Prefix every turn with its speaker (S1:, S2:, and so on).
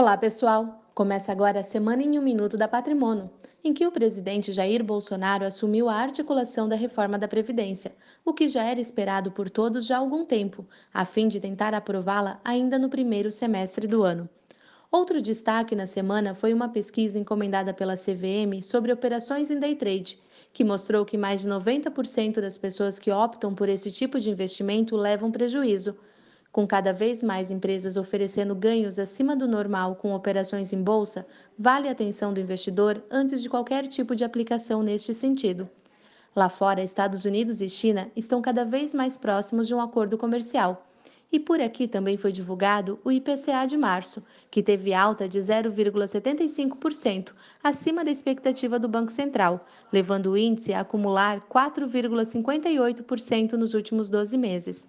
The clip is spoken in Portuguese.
S1: Olá, pessoal! Começa agora a Semana em um Minuto da Patrimônio, em que o presidente Jair Bolsonaro assumiu a articulação da reforma da Previdência, o que já era esperado por todos já há algum tempo, a fim de tentar aprová-la ainda no primeiro semestre do ano. Outro destaque na semana foi uma pesquisa encomendada pela CVM sobre operações em day trade, que mostrou que mais de 90% das pessoas que optam por esse tipo de investimento levam prejuízo com cada vez mais empresas oferecendo ganhos acima do normal com operações em bolsa, vale a atenção do investidor antes de qualquer tipo de aplicação neste sentido. Lá fora, Estados Unidos e China estão cada vez mais próximos de um acordo comercial. E por aqui também foi divulgado o IPCA de março, que teve alta de 0,75%, acima da expectativa do Banco Central, levando o índice a acumular 4,58% nos últimos 12 meses.